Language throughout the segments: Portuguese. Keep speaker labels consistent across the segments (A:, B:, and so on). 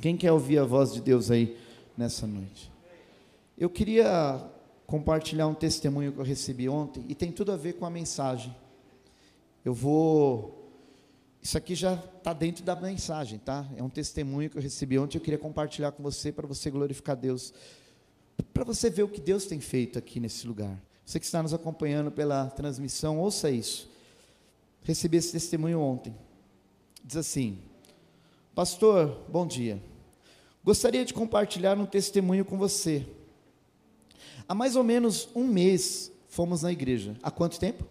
A: Quem quer ouvir a voz de Deus aí nessa noite? Eu queria compartilhar um testemunho que eu recebi ontem e tem tudo a ver com a mensagem. Eu vou. Isso aqui já está dentro da mensagem, tá? É um testemunho que eu recebi ontem. Eu queria compartilhar com você para você glorificar Deus, para você ver o que Deus tem feito aqui nesse lugar. Você que está nos acompanhando pela transmissão, ouça isso. Recebi esse testemunho ontem. Diz assim: Pastor, bom dia. Gostaria de compartilhar um testemunho com você. Há mais ou menos um mês fomos na igreja. Há quanto tempo?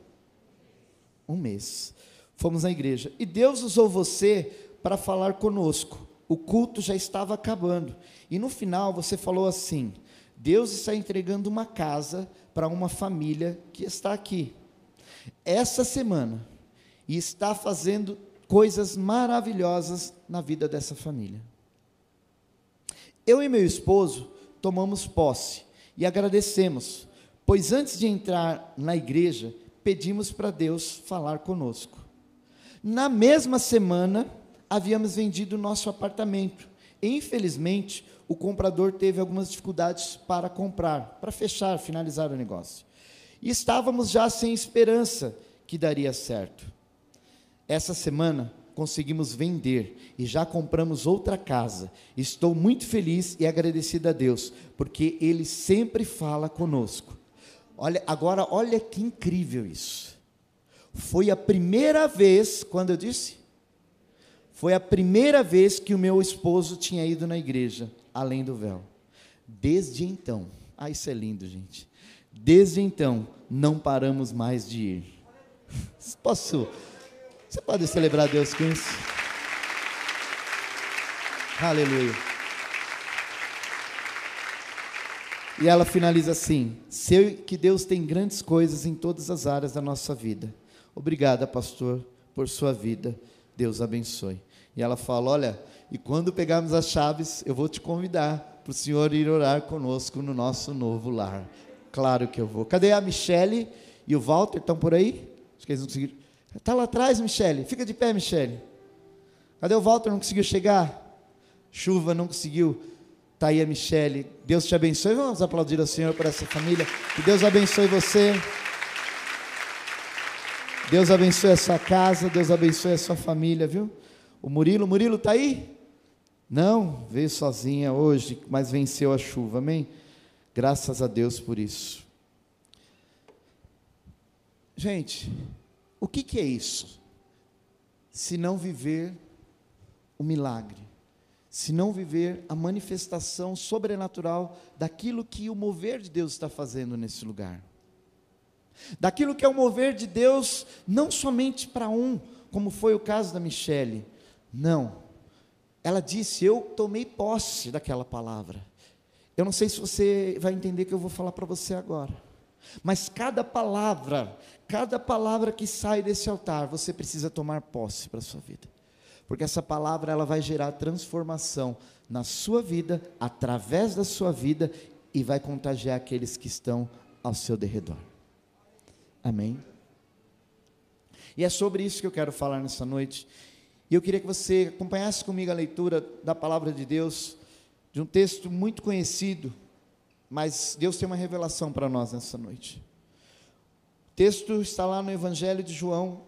A: Um mês. Fomos na igreja. E Deus usou você para falar conosco. O culto já estava acabando. E no final você falou assim: Deus está entregando uma casa para uma família que está aqui. Essa semana. E está fazendo coisas maravilhosas na vida dessa família. Eu e meu esposo tomamos posse e agradecemos, pois antes de entrar na igreja, pedimos para Deus falar conosco. Na mesma semana, havíamos vendido nosso apartamento. E, infelizmente, o comprador teve algumas dificuldades para comprar, para fechar, finalizar o negócio. E estávamos já sem esperança que daria certo. Essa semana, conseguimos vender e já compramos outra casa. Estou muito feliz e agradecido a Deus, porque Ele sempre fala conosco. Olha, agora, olha que incrível isso. Foi a primeira vez, quando eu disse? Foi a primeira vez que o meu esposo tinha ido na igreja, além do véu. Desde então, ah, isso é lindo, gente. Desde então, não paramos mais de ir. Posso você pode celebrar Deus com isso? Aleluia. E ela finaliza assim: Sei que Deus tem grandes coisas em todas as áreas da nossa vida. Obrigada, pastor, por sua vida. Deus abençoe. E ela fala: Olha, e quando pegarmos as chaves, eu vou te convidar para o senhor ir orar conosco no nosso novo lar. Claro que eu vou. Cadê a Michele e o Walter? Estão por aí? Acho que eles não conseguiram. Está lá atrás, Michele. Fica de pé, Michele. Cadê o Walter? Não conseguiu chegar? Chuva não conseguiu. Está aí a Michele. Deus te abençoe. Vamos aplaudir ao Senhor por essa família. Que Deus abençoe você. Deus abençoe a sua casa. Deus abençoe a sua família, viu? O Murilo, Murilo está aí? Não, veio sozinha hoje, mas venceu a chuva, amém? Graças a Deus por isso. Gente, o que, que é isso? Se não viver o milagre, se não viver a manifestação sobrenatural daquilo que o mover de Deus está fazendo nesse lugar. Daquilo que é o mover de Deus, não somente para um, como foi o caso da Michele. Não. Ela disse: Eu tomei posse daquela palavra. Eu não sei se você vai entender o que eu vou falar para você agora. Mas cada palavra, cada palavra que sai desse altar, você precisa tomar posse para a sua vida. Porque essa palavra ela vai gerar transformação na sua vida, através da sua vida e vai contagiar aqueles que estão ao seu derredor. Amém. E é sobre isso que eu quero falar nessa noite. E eu queria que você acompanhasse comigo a leitura da palavra de Deus, de um texto muito conhecido, mas Deus tem uma revelação para nós nessa noite. O texto está lá no Evangelho de João,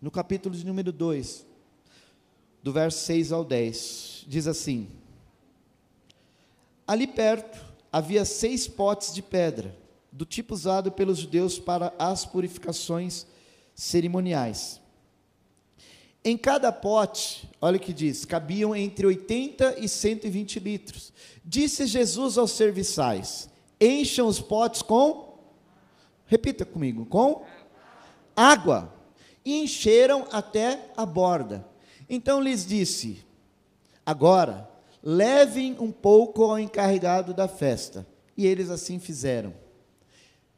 A: no capítulo de número 2, do verso 6 ao 10. Diz assim: Ali perto havia seis potes de pedra, do tipo usado pelos judeus para as purificações cerimoniais. Em cada pote, olha o que diz, cabiam entre 80 e 120 litros. Disse Jesus aos serviçais: Encham os potes com, repita comigo, com água. E encheram até a borda. Então lhes disse: Agora, levem um pouco ao encarregado da festa. E eles assim fizeram.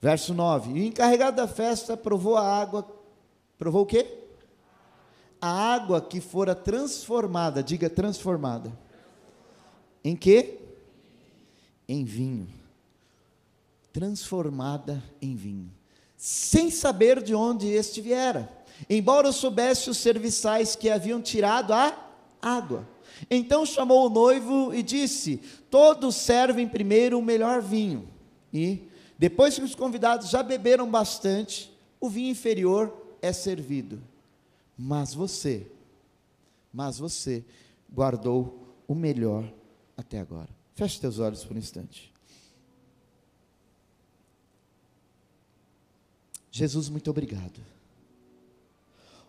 A: Verso 9: E o encarregado da festa provou a água. Provou o quê? A água que fora transformada, diga transformada. Em quê? Em vinho. Transformada em vinho. Sem saber de onde este viera. Embora soubesse os serviçais que haviam tirado a água. Então chamou o noivo e disse: Todos servem primeiro o melhor vinho. E, depois que os convidados já beberam bastante, o vinho inferior é servido. Mas você, mas você guardou o melhor até agora. Feche teus olhos por um instante. Jesus, muito obrigado.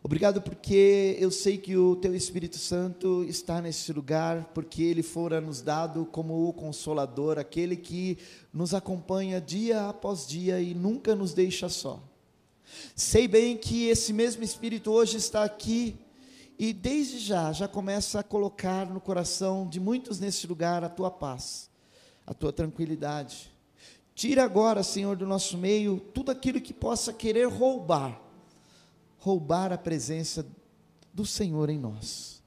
A: Obrigado porque eu sei que o Teu Espírito Santo está nesse lugar, porque Ele fora nos dado como o Consolador, aquele que nos acompanha dia após dia e nunca nos deixa só. Sei bem que esse mesmo Espírito hoje está aqui e desde já, já começa a colocar no coração de muitos nesse lugar a Tua paz, a Tua tranquilidade. Tira agora, Senhor, do nosso meio tudo aquilo que possa querer roubar roubar a presença do Senhor em nós,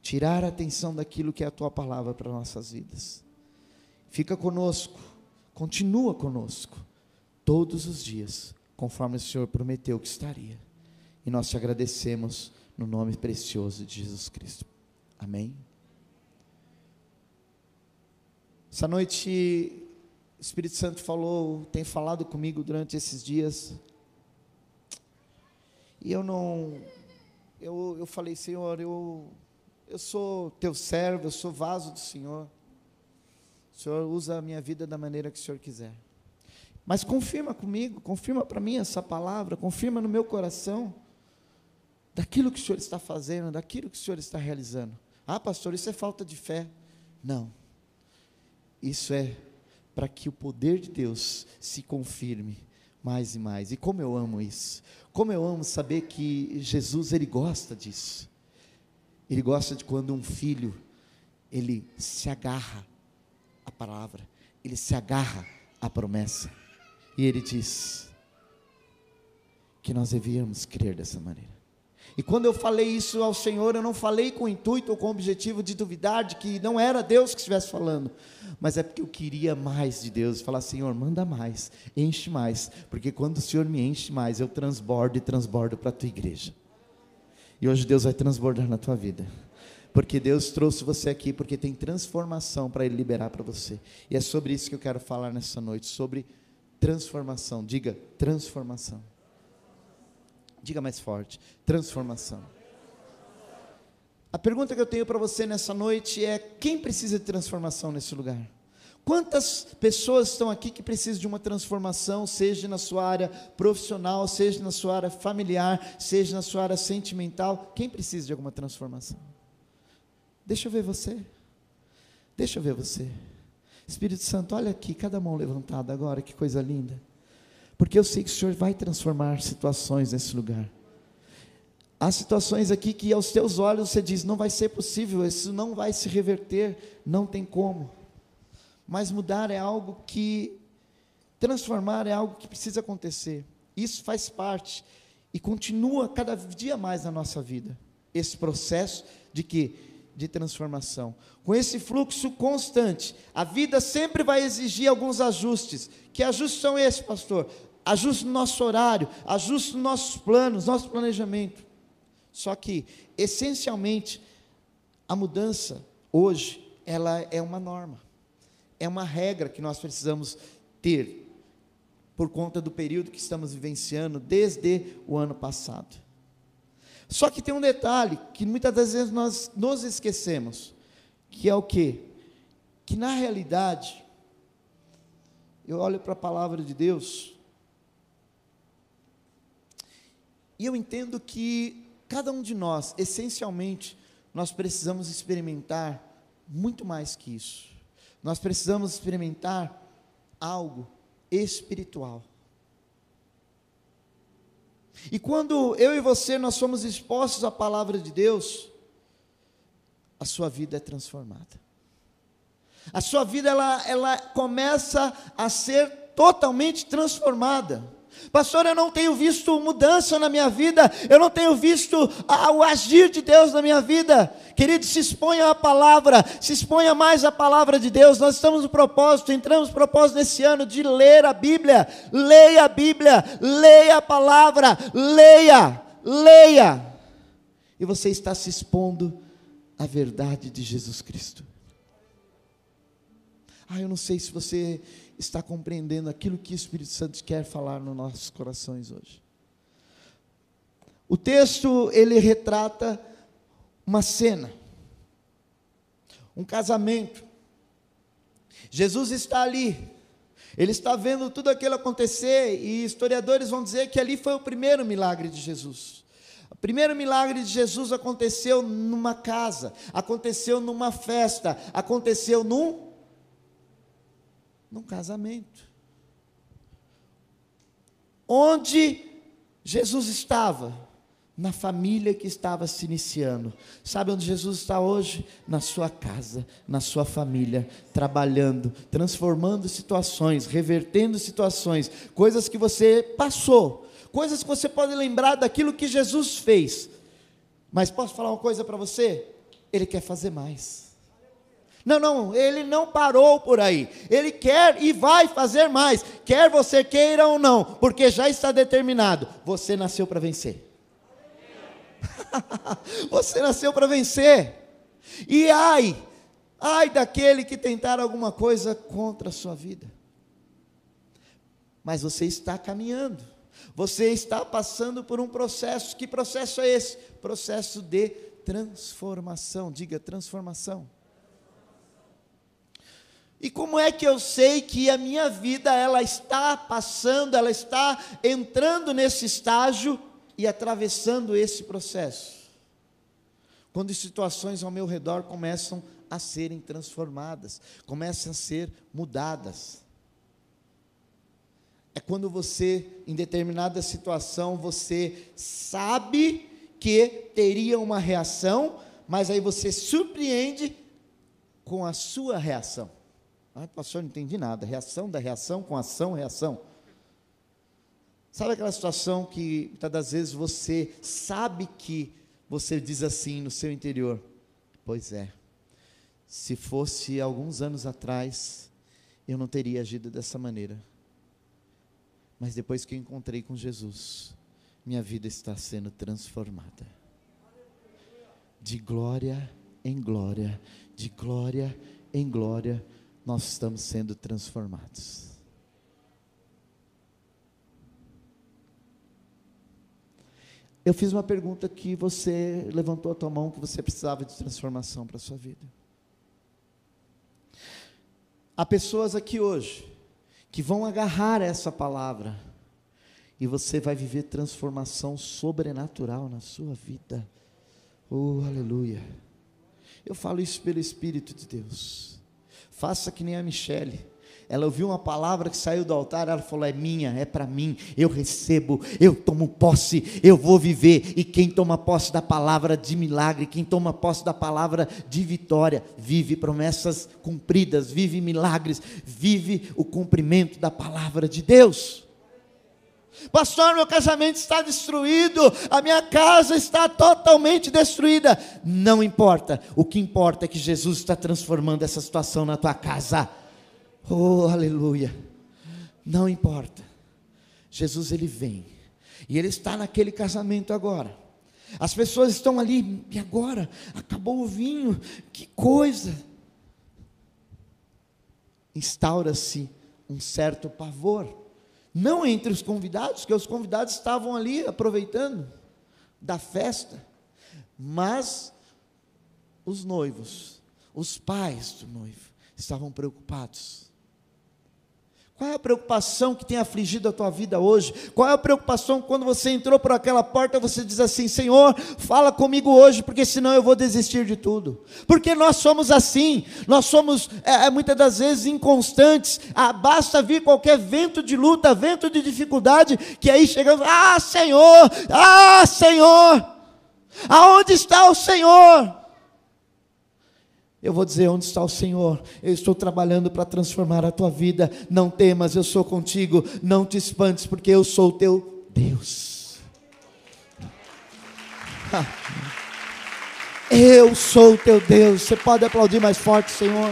A: tirar a atenção daquilo que é a tua palavra para nossas vidas. Fica conosco, continua conosco, todos os dias, conforme o Senhor prometeu que estaria. E nós te agradecemos no nome precioso de Jesus Cristo. Amém. Essa noite, o Espírito Santo falou, tem falado comigo durante esses dias e eu não. Eu, eu falei, Senhor, eu, eu sou teu servo, eu sou vaso do Senhor. O Senhor usa a minha vida da maneira que o Senhor quiser. Mas confirma comigo, confirma para mim essa palavra, confirma no meu coração daquilo que o Senhor está fazendo, daquilo que o Senhor está realizando. Ah, pastor, isso é falta de fé. Não. Isso é para que o poder de Deus se confirme mais e mais. E como eu amo isso. Como eu amo saber que Jesus ele gosta disso. Ele gosta de quando um filho ele se agarra à palavra, ele se agarra à promessa. E ele diz que nós devíamos crer dessa maneira. E quando eu falei isso ao Senhor, eu não falei com o intuito ou com o objetivo de duvidar de que não era Deus que estivesse falando, mas é porque eu queria mais de Deus, falar: Senhor, manda mais, enche mais, porque quando o Senhor me enche mais, eu transbordo e transbordo para a tua igreja. E hoje Deus vai transbordar na tua vida. Porque Deus trouxe você aqui, porque tem transformação para Ele liberar para você. E é sobre isso que eu quero falar nessa noite, sobre transformação. Diga, transformação. Diga mais forte: transformação. A pergunta que eu tenho para você nessa noite é: quem precisa de transformação nesse lugar? Quantas pessoas estão aqui que precisam de uma transformação, seja na sua área profissional, seja na sua área familiar, seja na sua área sentimental? Quem precisa de alguma transformação? Deixa eu ver você. Deixa eu ver você. Espírito Santo, olha aqui, cada mão levantada agora, que coisa linda porque eu sei que o Senhor vai transformar situações nesse lugar. Há situações aqui que aos teus olhos você diz: não vai ser possível, isso não vai se reverter, não tem como. Mas mudar é algo que, transformar é algo que precisa acontecer. Isso faz parte e continua cada dia mais na nossa vida. Esse processo de que? De transformação. Com esse fluxo constante, a vida sempre vai exigir alguns ajustes. Que ajustes são esses, pastor? ajuste no nosso horário, ajuste nos nossos planos, nosso planejamento. Só que, essencialmente, a mudança hoje, ela é uma norma, é uma regra que nós precisamos ter, por conta do período que estamos vivenciando desde o ano passado. Só que tem um detalhe que muitas das vezes nós nos esquecemos, que é o que? Que na realidade, eu olho para a palavra de Deus, E eu entendo que cada um de nós, essencialmente, nós precisamos experimentar muito mais que isso. Nós precisamos experimentar algo espiritual. E quando eu e você nós somos expostos à palavra de Deus, a sua vida é transformada. A sua vida ela, ela começa a ser totalmente transformada. Pastor, eu não tenho visto mudança na minha vida, eu não tenho visto o agir de Deus na minha vida. Querido, se exponha à palavra, se exponha mais à palavra de Deus. Nós estamos no propósito, entramos no propósito nesse ano de ler a Bíblia. Leia a Bíblia, leia a palavra, leia, leia. E você está se expondo a verdade de Jesus Cristo. Ah, eu não sei se você está compreendendo aquilo que o Espírito Santo quer falar nos nossos corações hoje. O texto ele retrata uma cena, um casamento. Jesus está ali, ele está vendo tudo aquilo acontecer, e historiadores vão dizer que ali foi o primeiro milagre de Jesus. O primeiro milagre de Jesus aconteceu numa casa, aconteceu numa festa, aconteceu num num casamento. Onde Jesus estava? Na família que estava se iniciando. Sabe onde Jesus está hoje? Na sua casa, na sua família, trabalhando, transformando situações, revertendo situações, coisas que você passou, coisas que você pode lembrar daquilo que Jesus fez. Mas posso falar uma coisa para você? Ele quer fazer mais. Não, não, ele não parou por aí. Ele quer e vai fazer mais, quer você queira ou não, porque já está determinado. Você nasceu para vencer. você nasceu para vencer. E ai, ai daquele que tentar alguma coisa contra a sua vida. Mas você está caminhando. Você está passando por um processo. Que processo é esse? Processo de transformação. Diga transformação. E como é que eu sei que a minha vida ela está passando, ela está entrando nesse estágio e atravessando esse processo? Quando situações ao meu redor começam a serem transformadas, começam a ser mudadas. É quando você, em determinada situação, você sabe que teria uma reação, mas aí você surpreende com a sua reação. Ah, pastor, não entendi nada. Reação da reação com ação, reação. Sabe aquela situação que muitas das vezes você sabe que você diz assim no seu interior? Pois é. Se fosse alguns anos atrás, eu não teria agido dessa maneira. Mas depois que eu encontrei com Jesus, minha vida está sendo transformada. De glória em glória, de glória em glória nós estamos sendo transformados. Eu fiz uma pergunta que você levantou a tua mão que você precisava de transformação para a sua vida. Há pessoas aqui hoje que vão agarrar essa palavra e você vai viver transformação sobrenatural na sua vida. Oh, aleluia. Eu falo isso pelo Espírito de Deus. Faça que nem a Michele. Ela ouviu uma palavra que saiu do altar, ela falou: é minha, é para mim, eu recebo, eu tomo posse, eu vou viver. E quem toma posse da palavra de milagre, quem toma posse da palavra de vitória, vive promessas cumpridas, vive milagres, vive o cumprimento da palavra de Deus. Pastor, meu casamento está destruído, a minha casa está totalmente destruída. Não importa, o que importa é que Jesus está transformando essa situação na tua casa. Oh, aleluia. Não importa. Jesus ele vem. E ele está naquele casamento agora. As pessoas estão ali, e agora? Acabou o vinho, que coisa. Instaura-se um certo pavor não entre os convidados, que os convidados estavam ali aproveitando da festa, mas os noivos, os pais do noivo, estavam preocupados. Qual é a preocupação que tem afligido a tua vida hoje? Qual é a preocupação quando você entrou por aquela porta, você diz assim: Senhor, fala comigo hoje, porque senão eu vou desistir de tudo. Porque nós somos assim, nós somos é, é muitas das vezes inconstantes. Ah, basta vir qualquer vento de luta, vento de dificuldade, que aí chegamos: Ah, Senhor, ah, Senhor, aonde está o Senhor? Eu vou dizer onde está o Senhor. Eu estou trabalhando para transformar a tua vida. Não temas, eu sou contigo. Não te espantes, porque eu sou o teu Deus. Eu sou o teu Deus. Você pode aplaudir mais forte, Senhor.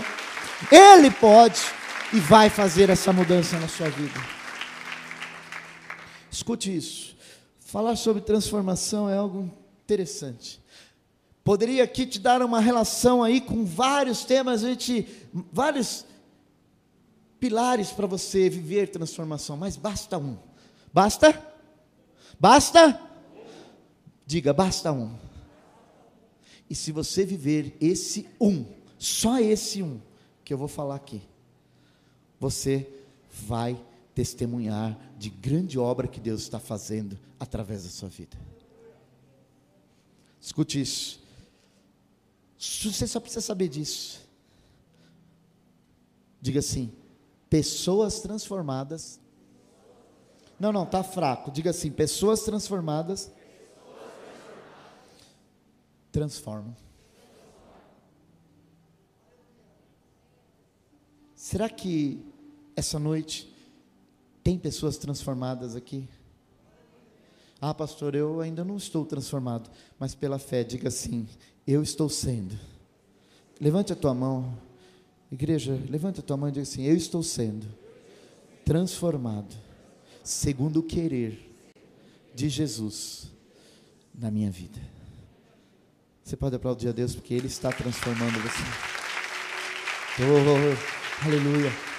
A: Ele pode e vai fazer essa mudança na sua vida. Escute isso. Falar sobre transformação é algo interessante. Poderia aqui te dar uma relação aí com vários temas, a gente, vários pilares para você viver transformação, mas basta um. Basta? Basta? Diga, basta um. E se você viver esse um, só esse um que eu vou falar aqui, você vai testemunhar de grande obra que Deus está fazendo através da sua vida. Escute isso. Você só precisa saber disso. Diga assim: pessoas transformadas. Não, não, tá fraco. Diga assim: pessoas transformadas transformam. Será que essa noite tem pessoas transformadas aqui? Ah, pastor, eu ainda não estou transformado, mas pela fé, diga assim: eu estou sendo. Levante a tua mão, igreja, levante a tua mão e diga assim: eu estou sendo transformado, segundo o querer de Jesus na minha vida. Você pode aplaudir a Deus porque Ele está transformando você. Oh, aleluia.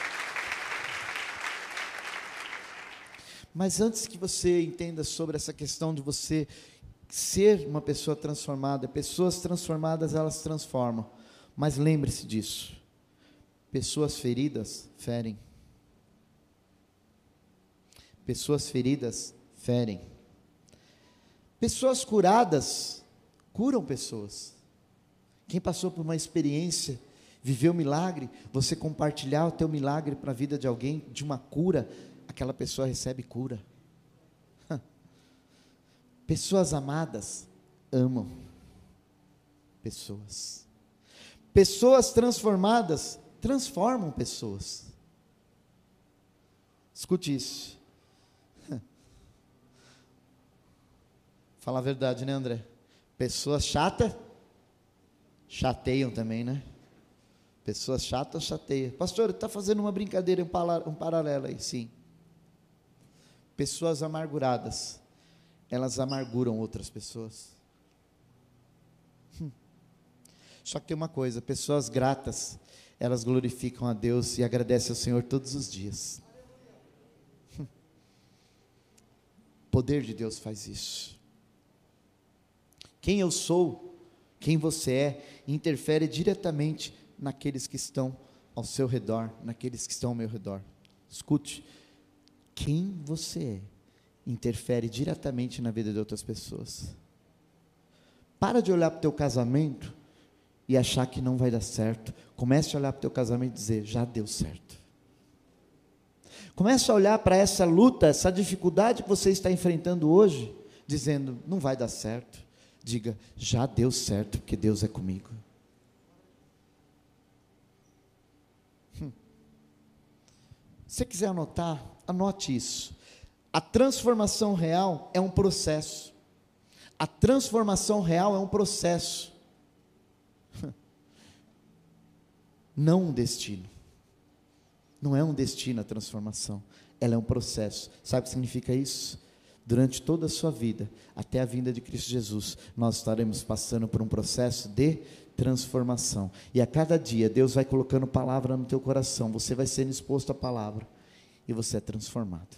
A: Mas antes que você entenda sobre essa questão de você ser uma pessoa transformada, pessoas transformadas elas transformam. Mas lembre-se disso. Pessoas feridas ferem. Pessoas feridas ferem. Pessoas curadas curam pessoas. Quem passou por uma experiência, viveu um milagre, você compartilhar o teu milagre para a vida de alguém, de uma cura, aquela pessoa recebe cura. Pessoas amadas amam pessoas. Pessoas transformadas transformam pessoas. Escute isso. Fala a verdade, né, André? Pessoas chatas chateiam também, né? Pessoas chatas chateiam. Pastor, está fazendo uma brincadeira, um, paralelo aí, sim. Pessoas amarguradas, elas amarguram outras pessoas. Hum. Só que tem uma coisa: pessoas gratas, elas glorificam a Deus e agradecem ao Senhor todos os dias. Hum. O poder de Deus faz isso. Quem eu sou, quem você é, interfere diretamente naqueles que estão ao seu redor, naqueles que estão ao meu redor. Escute, quem você é interfere diretamente na vida de outras pessoas. Para de olhar para o teu casamento e achar que não vai dar certo. Comece a olhar para o teu casamento e dizer, já deu certo. Comece a olhar para essa luta, essa dificuldade que você está enfrentando hoje, dizendo, não vai dar certo. Diga, já deu certo, porque Deus é comigo. Hum. Se você quiser anotar, Anote isso. A transformação real é um processo. A transformação real é um processo. Não um destino. Não é um destino a transformação. Ela é um processo. Sabe o que significa isso? Durante toda a sua vida, até a vinda de Cristo Jesus, nós estaremos passando por um processo de transformação. E a cada dia, Deus vai colocando palavra no teu coração. Você vai sendo exposto à palavra e você é transformado.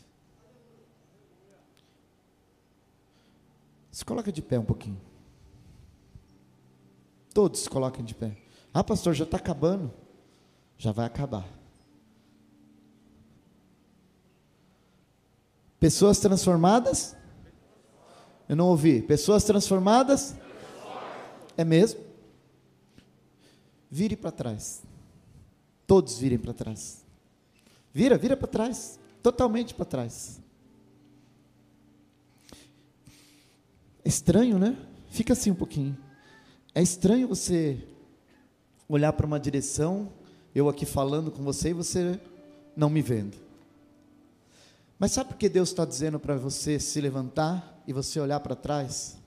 A: Se coloca de pé um pouquinho. Todos se coloquem de pé. Ah, pastor, já está acabando. Já vai acabar. Pessoas transformadas? Eu não ouvi. Pessoas transformadas? É mesmo? Vire para trás. Todos virem para trás. Vira, vira para trás, totalmente para trás. É estranho, né? Fica assim um pouquinho. É estranho você olhar para uma direção, eu aqui falando com você e você não me vendo. Mas sabe por que Deus está dizendo para você se levantar e você olhar para trás?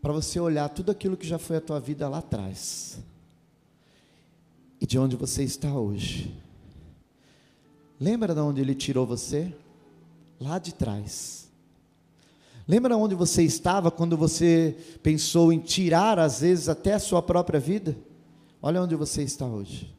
A: Para você olhar tudo aquilo que já foi a tua vida lá atrás e de onde você está hoje. Lembra de onde ele tirou você? Lá de trás. Lembra onde você estava quando você pensou em tirar, às vezes, até a sua própria vida? Olha onde você está hoje.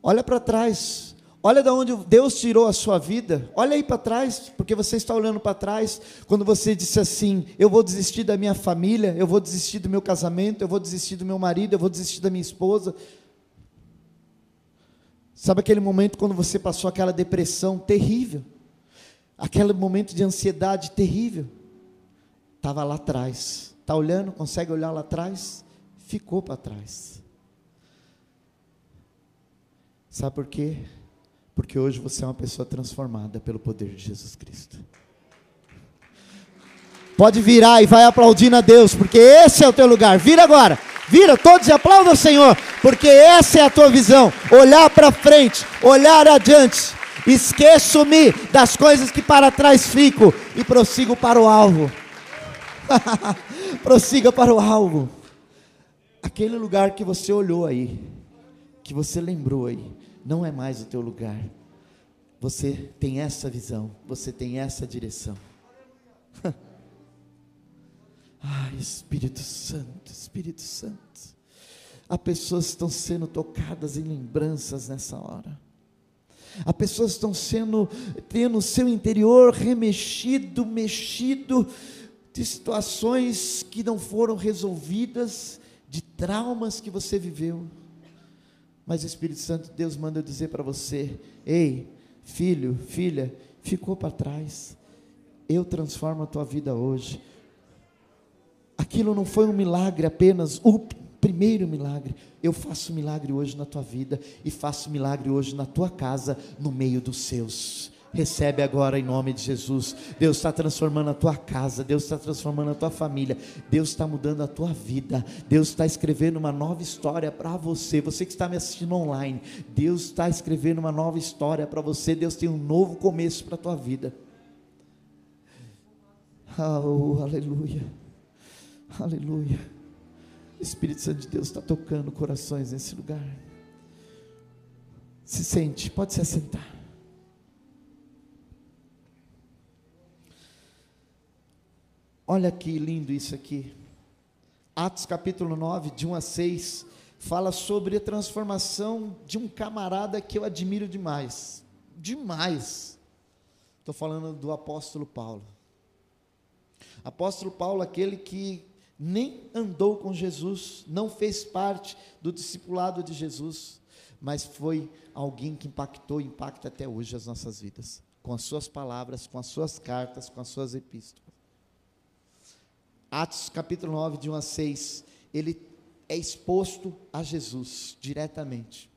A: Olha para trás. Olha de onde Deus tirou a sua vida. Olha aí para trás, porque você está olhando para trás. Quando você disse assim: Eu vou desistir da minha família, eu vou desistir do meu casamento, eu vou desistir do meu marido, eu vou desistir da minha esposa. Sabe aquele momento quando você passou aquela depressão terrível? Aquele momento de ansiedade terrível? Estava lá atrás. Está olhando? Consegue olhar lá atrás? Ficou para trás. Sabe por quê? Porque hoje você é uma pessoa transformada pelo poder de Jesus Cristo. Pode virar e vai aplaudindo a Deus, porque esse é o teu lugar. Vira agora. Vira todos e aplaudam o Senhor, porque essa é a tua visão. Olhar para frente, olhar adiante. Esqueço-me das coisas que para trás fico e prossigo para o alvo. Prossiga para o alvo. Aquele lugar que você olhou aí, que você lembrou aí, não é mais o teu lugar. Você tem essa visão, você tem essa direção. Ai, Espírito Santo, Espírito Santo. Há pessoas que estão sendo tocadas em lembranças nessa hora. Há pessoas que estão sendo, tendo o seu interior remexido, mexido, de situações que não foram resolvidas, de traumas que você viveu. Mas o Espírito Santo, Deus manda eu dizer para você: ei, filho, filha, ficou para trás. Eu transformo a tua vida hoje aquilo não foi um milagre apenas, o primeiro milagre. Eu faço milagre hoje na tua vida e faço milagre hoje na tua casa, no meio dos seus. Recebe agora em nome de Jesus. Deus está transformando a tua casa, Deus está transformando a tua família, Deus está mudando a tua vida, Deus está escrevendo uma nova história para você. Você que está me assistindo online, Deus está escrevendo uma nova história para você. Deus tem um novo começo para a tua vida. Oh, aleluia. Aleluia. O Espírito Santo de Deus está tocando corações nesse lugar. Se sente, pode se assentar. Olha que lindo isso aqui. Atos capítulo 9, de 1 a 6, fala sobre a transformação de um camarada que eu admiro demais. Demais. Estou falando do apóstolo Paulo. Apóstolo Paulo, aquele que nem andou com Jesus, não fez parte do discipulado de Jesus, mas foi alguém que impactou e impacta até hoje as nossas vidas, com as suas palavras, com as suas cartas, com as suas epístolas. Atos capítulo 9, de 1 a 6, ele é exposto a Jesus diretamente,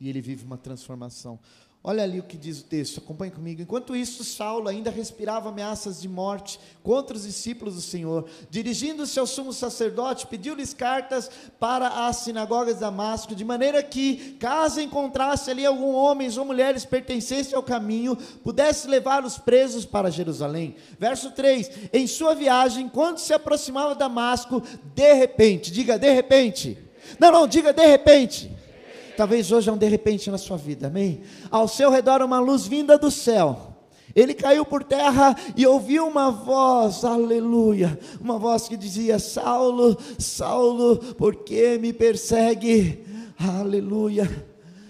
A: e ele vive uma transformação. Olha ali o que diz o texto, acompanhe comigo. Enquanto isso, Saulo ainda respirava ameaças de morte contra os discípulos do Senhor. Dirigindo-se ao sumo sacerdote, pediu-lhes cartas para as sinagogas de Damasco, de maneira que, caso encontrasse ali algum homens ou mulheres pertencentes ao caminho, pudesse levá-los presos para Jerusalém. Verso 3: Em sua viagem, quando se aproximava de Damasco, de repente, diga de repente. Não, não, diga de repente Talvez hoje é um de repente na sua vida, amém? Ao seu redor uma luz vinda do céu. Ele caiu por terra e ouviu uma voz, aleluia, uma voz que dizia: Saulo, Saulo, por que me persegue? Aleluia.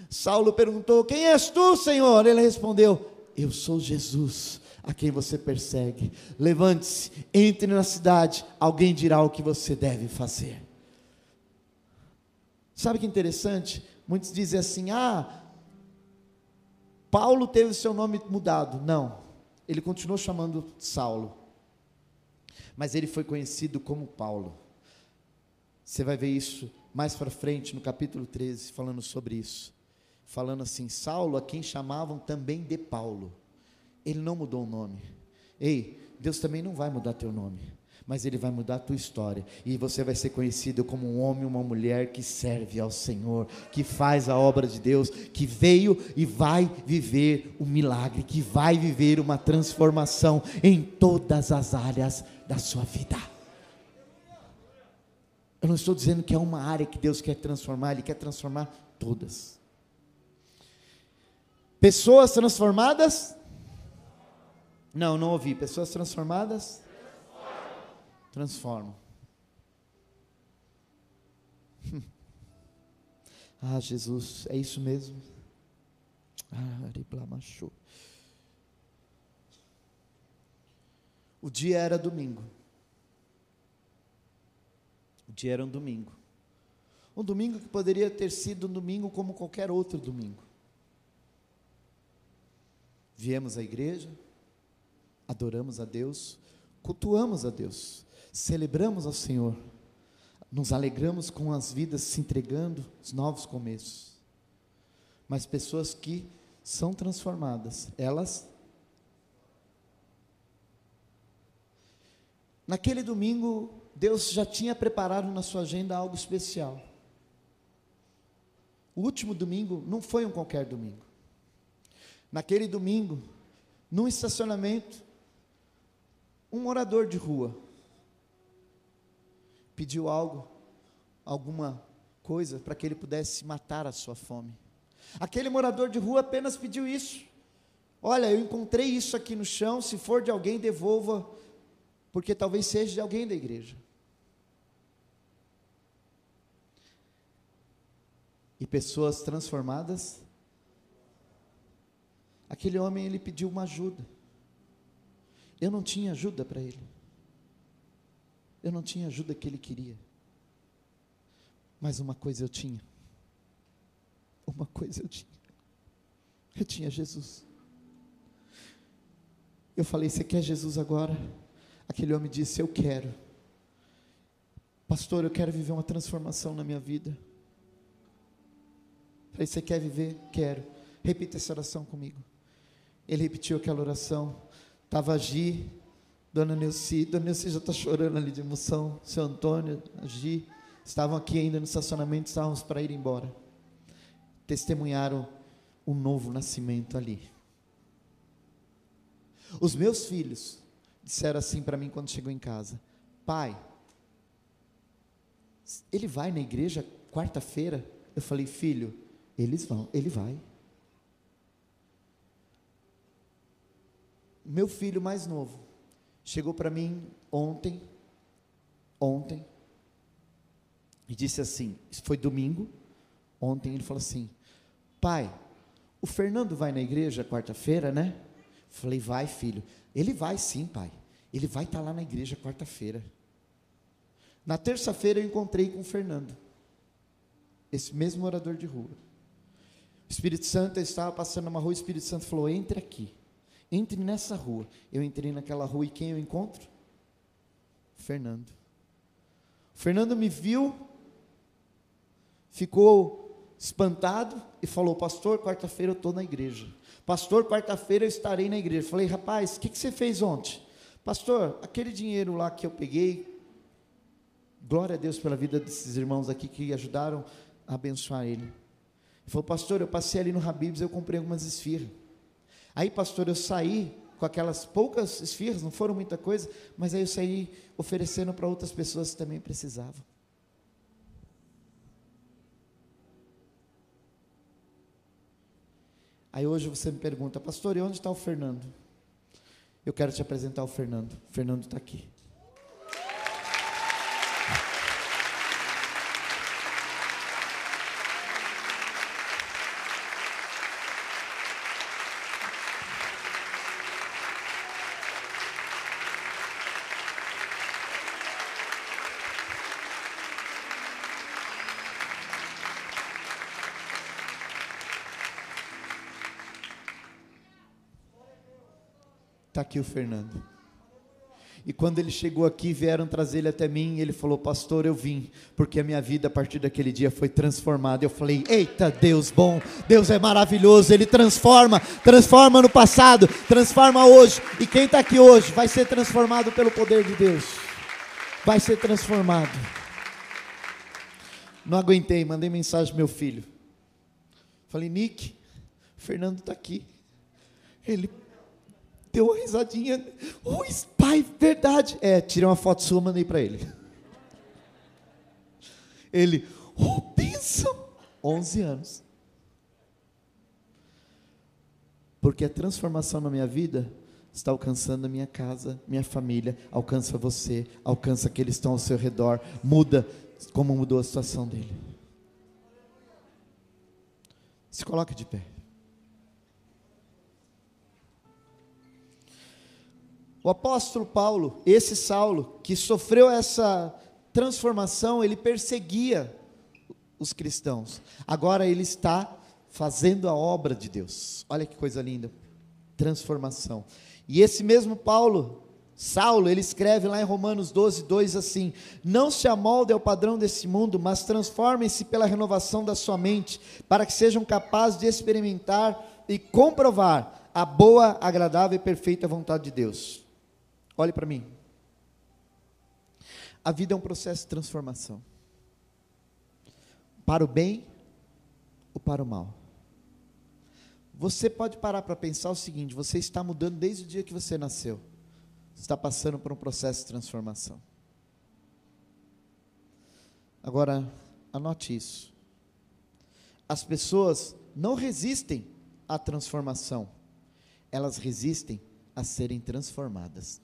A: Saulo perguntou: Quem és tu, Senhor? Ele respondeu: Eu sou Jesus, a quem você persegue. Levante-se, entre na cidade, alguém dirá o que você deve fazer. Sabe que interessante? Muitos dizem assim: ah, Paulo teve seu nome mudado. Não, ele continuou chamando Saulo, mas ele foi conhecido como Paulo. Você vai ver isso mais para frente no capítulo 13, falando sobre isso. Falando assim: Saulo, a quem chamavam também de Paulo. Ele não mudou o nome. Ei, Deus também não vai mudar teu nome mas Ele vai mudar a tua história e você vai ser conhecido como um homem, uma mulher que serve ao Senhor, que faz a obra de Deus, que veio e vai viver o milagre, que vai viver uma transformação em todas as áreas da sua vida. Eu não estou dizendo que é uma área que Deus quer transformar, Ele quer transformar todas. Pessoas transformadas Não, não ouvi. Pessoas transformadas? Transformam. ah, Jesus, é isso mesmo. Ah. O dia era domingo. O dia era um domingo. Um domingo que poderia ter sido um domingo como qualquer outro domingo. Viemos à igreja, adoramos a Deus, cultuamos a Deus, celebramos ao Senhor, nos alegramos com as vidas se entregando, os novos começos. Mas pessoas que são transformadas, elas Naquele domingo, Deus já tinha preparado na sua agenda algo especial. O último domingo não foi um qualquer domingo. Naquele domingo, num estacionamento, um morador de rua pediu algo, alguma coisa, para que ele pudesse matar a sua fome. Aquele morador de rua apenas pediu isso. Olha, eu encontrei isso aqui no chão, se for de alguém, devolva, porque talvez seja de alguém da igreja. E pessoas transformadas. Aquele homem, ele pediu uma ajuda. Eu não tinha ajuda para ele. Eu não tinha ajuda que ele queria. Mas uma coisa eu tinha. Uma coisa eu tinha. Eu tinha Jesus. Eu falei: Você quer Jesus agora? Aquele homem disse: Eu quero. Pastor, eu quero viver uma transformação na minha vida. Falei: Você quer viver? Quero. Repita essa oração comigo. Ele repetiu aquela oração. Estava Gi, Dona Neuci, Dona Neuci já está chorando ali de emoção, seu Antônio, a Gi, estavam aqui ainda no estacionamento, estávamos para ir embora. Testemunharam um novo nascimento ali. Os meus filhos disseram assim para mim quando chegou em casa: Pai, ele vai na igreja quarta-feira? Eu falei, filho, eles vão, ele vai. Meu filho mais novo chegou para mim ontem, ontem, e disse assim: foi domingo. Ontem ele falou assim: Pai, o Fernando vai na igreja quarta-feira, né? Falei: Vai, filho. Ele vai sim, pai. Ele vai estar tá lá na igreja quarta-feira. Na terça-feira eu encontrei com o Fernando, esse mesmo morador de rua. O Espírito Santo estava passando uma rua, o Espírito Santo falou: Entre aqui. Entre nessa rua. Eu entrei naquela rua e quem eu encontro? Fernando. O Fernando me viu, ficou espantado e falou: Pastor, quarta-feira eu estou na igreja. Pastor, quarta-feira eu estarei na igreja. Falei: Rapaz, o que, que você fez ontem? Pastor, aquele dinheiro lá que eu peguei, glória a Deus pela vida desses irmãos aqui que ajudaram a abençoar ele. Ele falou: Pastor, eu passei ali no Habibs, eu comprei algumas esfirras. Aí, pastor, eu saí com aquelas poucas esfirras, não foram muita coisa, mas aí eu saí oferecendo para outras pessoas que também precisavam. Aí hoje você me pergunta, pastor, e onde está o Fernando? Eu quero te apresentar o Fernando. O Fernando está aqui. Aqui o Fernando. E quando ele chegou aqui, vieram trazer ele até mim, e ele falou: Pastor, eu vim, porque a minha vida a partir daquele dia foi transformada. Eu falei: Eita, Deus bom, Deus é maravilhoso, Ele transforma, transforma no passado, transforma hoje. E quem está aqui hoje vai ser transformado pelo poder de Deus, vai ser transformado. Não aguentei, mandei mensagem meu filho. Falei: Nick, o Fernando está aqui. Ele deu uma risadinha. Oi, pai, verdade. É, tirei uma foto sua, mandei para ele. Ele, oh, bênção. 11 anos. Porque a transformação na minha vida está alcançando a minha casa, minha família, alcança você, alcança aqueles que estão ao seu redor, muda como mudou a situação dele. Se coloque de pé. O apóstolo Paulo, esse Saulo, que sofreu essa transformação, ele perseguia os cristãos. Agora ele está fazendo a obra de Deus. Olha que coisa linda. Transformação. E esse mesmo Paulo, Saulo, ele escreve lá em Romanos 12, 2 assim: Não se amolde ao padrão desse mundo, mas transformem-se pela renovação da sua mente, para que sejam capazes de experimentar e comprovar a boa, agradável e perfeita vontade de Deus. Olhe para mim. A vida é um processo de transformação. Para o bem ou para o mal. Você pode parar para pensar o seguinte: você está mudando desde o dia que você nasceu. Você está passando por um processo de transformação. Agora, anote isso. As pessoas não resistem à transformação, elas resistem a serem transformadas.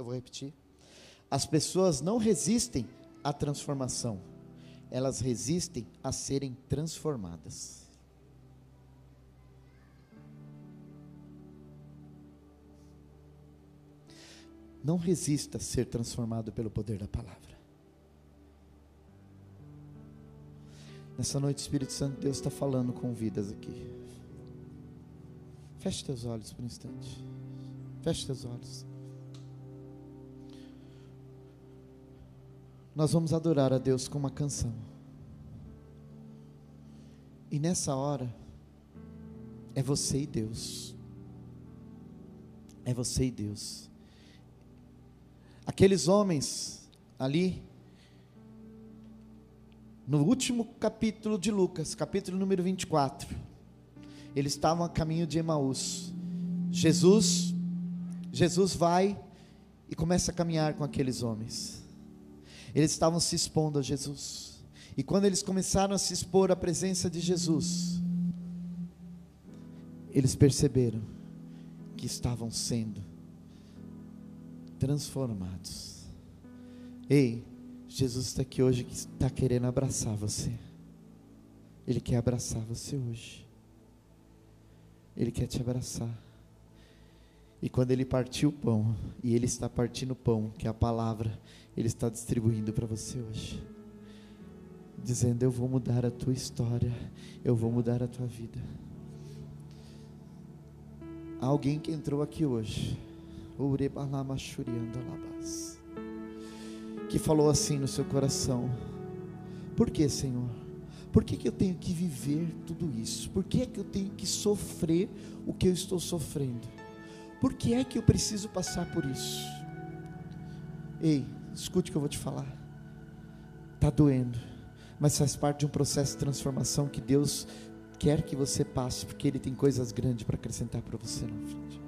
A: Eu vou repetir. As pessoas não resistem à transformação, elas resistem a serem transformadas. Não resista a ser transformado pelo poder da palavra. Nessa noite, Espírito Santo, Deus está falando com vidas aqui. Feche teus olhos por um instante. Feche teus olhos. Nós vamos adorar a Deus com uma canção. E nessa hora, é você e Deus. É você e Deus. Aqueles homens ali, no último capítulo de Lucas, capítulo número 24, eles estavam a caminho de Emaús. Jesus, Jesus vai e começa a caminhar com aqueles homens. Eles estavam se expondo a Jesus. E quando eles começaram a se expor à presença de Jesus, eles perceberam que estavam sendo transformados. Ei, Jesus está aqui hoje que está querendo abraçar você. Ele quer abraçar você hoje. Ele quer te abraçar. E quando ele partiu o pão, e ele está partindo o pão, que é a palavra, ele está distribuindo para você hoje. Dizendo: Eu vou mudar a tua história, eu vou mudar a tua vida. Há alguém que entrou aqui hoje, que falou assim no seu coração: Por que, Senhor? Por que, que eu tenho que viver tudo isso? Por que que eu tenho que sofrer o que eu estou sofrendo? Por que é que eu preciso passar por isso? Ei, escute o que eu vou te falar. Está doendo, mas faz parte de um processo de transformação que Deus quer que você passe, porque Ele tem coisas grandes para acrescentar para você na frente.